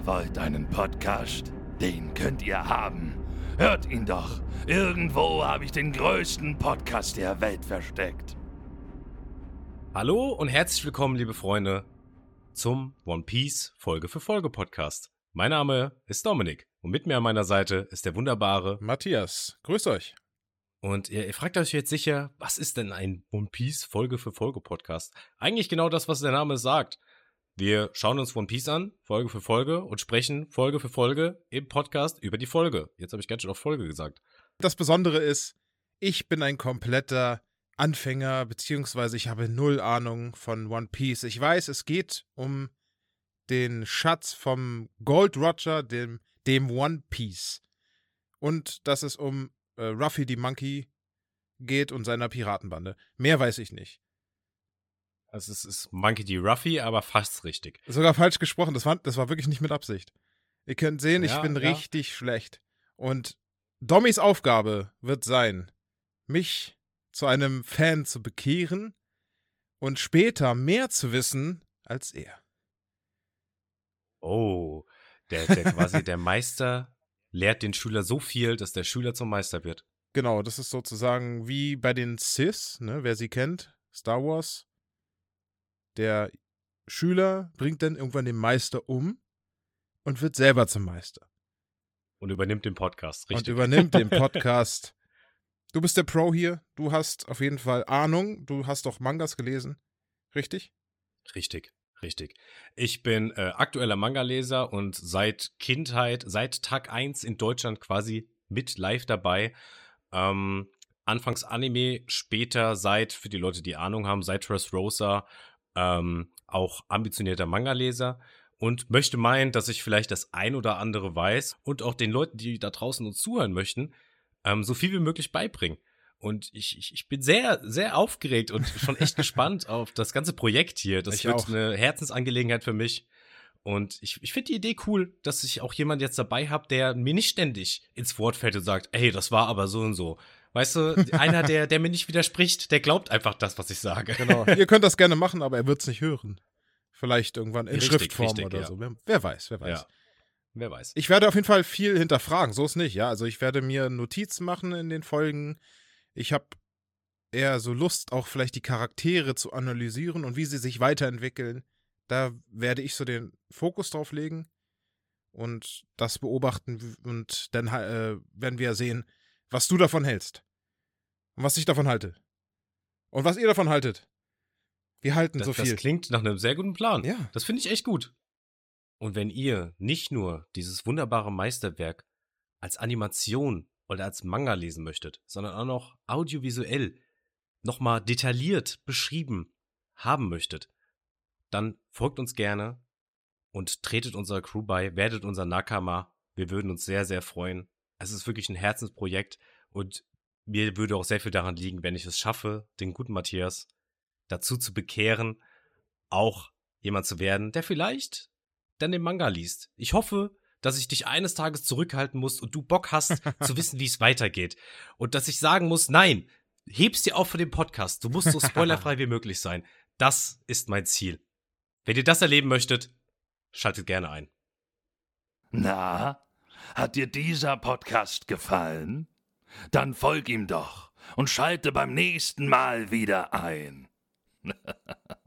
Ihr wollt einen Podcast? Den könnt ihr haben. Hört ihn doch. Irgendwo habe ich den größten Podcast der Welt versteckt. Hallo und herzlich willkommen, liebe Freunde, zum One Piece Folge für Folge Podcast. Mein Name ist Dominik und mit mir an meiner Seite ist der wunderbare Matthias. Grüß euch. Und ihr, ihr, fragt euch jetzt sicher, was ist denn ein One Piece Folge für Folge Podcast? Eigentlich genau das, was der Name sagt. Wir schauen uns One Piece an, Folge für Folge, und sprechen Folge für Folge im Podcast über die Folge. Jetzt habe ich ganz schön auf Folge gesagt. Das Besondere ist, ich bin ein kompletter Anfänger, beziehungsweise ich habe null Ahnung von One Piece. Ich weiß, es geht um den Schatz vom Gold Roger, dem, dem One Piece. Und dass es um äh, Ruffy the Monkey geht und seiner Piratenbande. Mehr weiß ich nicht. Also es ist Monkey D. Ruffy, aber fast richtig. Sogar falsch gesprochen. Das war, das war wirklich nicht mit Absicht. Ihr könnt sehen, ja, ich bin ja. richtig schlecht. Und Dommys Aufgabe wird sein, mich zu einem Fan zu bekehren und später mehr zu wissen als er. Oh, der, der quasi der Meister lehrt den Schüler so viel, dass der Schüler zum Meister wird. Genau, das ist sozusagen wie bei den Sith, ne, wer sie kennt, Star Wars der Schüler bringt dann irgendwann den Meister um und wird selber zum Meister. Und übernimmt den Podcast, richtig. Und übernimmt den Podcast. Du bist der Pro hier. Du hast auf jeden Fall Ahnung. Du hast doch Mangas gelesen. Richtig? Richtig, richtig. Ich bin äh, aktueller Manga-Leser und seit Kindheit, seit Tag 1 in Deutschland quasi mit live dabei. Ähm, anfangs Anime, später seit, für die Leute, die Ahnung haben, seit Rosa ähm, auch ambitionierter Manga-Leser und möchte meinen, dass ich vielleicht das ein oder andere weiß und auch den Leuten, die da draußen uns zuhören möchten, ähm, so viel wie möglich beibringen. Und ich, ich, ich bin sehr, sehr aufgeregt und schon echt gespannt auf das ganze Projekt hier. Das ich wird auch. eine Herzensangelegenheit für mich. Und ich, ich finde die Idee cool, dass ich auch jemand jetzt dabei habe, der mir nicht ständig ins Wort fällt und sagt, ey, das war aber so und so. Weißt du, einer, der, der mir nicht widerspricht, der glaubt einfach das, was ich sage. Genau. Ihr könnt das gerne machen, aber er wird es nicht hören. Vielleicht irgendwann in richtig, Schriftform richtig, oder ja. so. Wer, wer, weiß, wer weiß. Ja. Wer weiß. Ich werde auf jeden Fall viel hinterfragen, so ist nicht, ja. Also ich werde mir Notizen machen in den Folgen. Ich habe eher so Lust, auch vielleicht die Charaktere zu analysieren und wie sie sich weiterentwickeln. Da werde ich so den Fokus drauf legen und das beobachten und dann äh, werden wir sehen, was du davon hältst. Und was ich davon halte. Und was ihr davon haltet. Wir halten das, so viel. Das klingt nach einem sehr guten Plan. Ja. Das finde ich echt gut. Und wenn ihr nicht nur dieses wunderbare Meisterwerk als Animation oder als Manga lesen möchtet, sondern auch noch audiovisuell nochmal detailliert beschrieben haben möchtet, dann folgt uns gerne und tretet unserer Crew bei, werdet unser Nakama. Wir würden uns sehr, sehr freuen es ist wirklich ein Herzensprojekt und mir würde auch sehr viel daran liegen, wenn ich es schaffe, den guten Matthias dazu zu bekehren, auch jemand zu werden, der vielleicht dann den Manga liest. Ich hoffe, dass ich dich eines Tages zurückhalten muss und du Bock hast zu wissen, wie es weitergeht. Und dass ich sagen muss, nein, hebst dir auf für den Podcast. Du musst so spoilerfrei wie möglich sein. Das ist mein Ziel. Wenn ihr das erleben möchtet, schaltet gerne ein. Na, hat dir dieser Podcast gefallen? Dann folg ihm doch und schalte beim nächsten Mal wieder ein.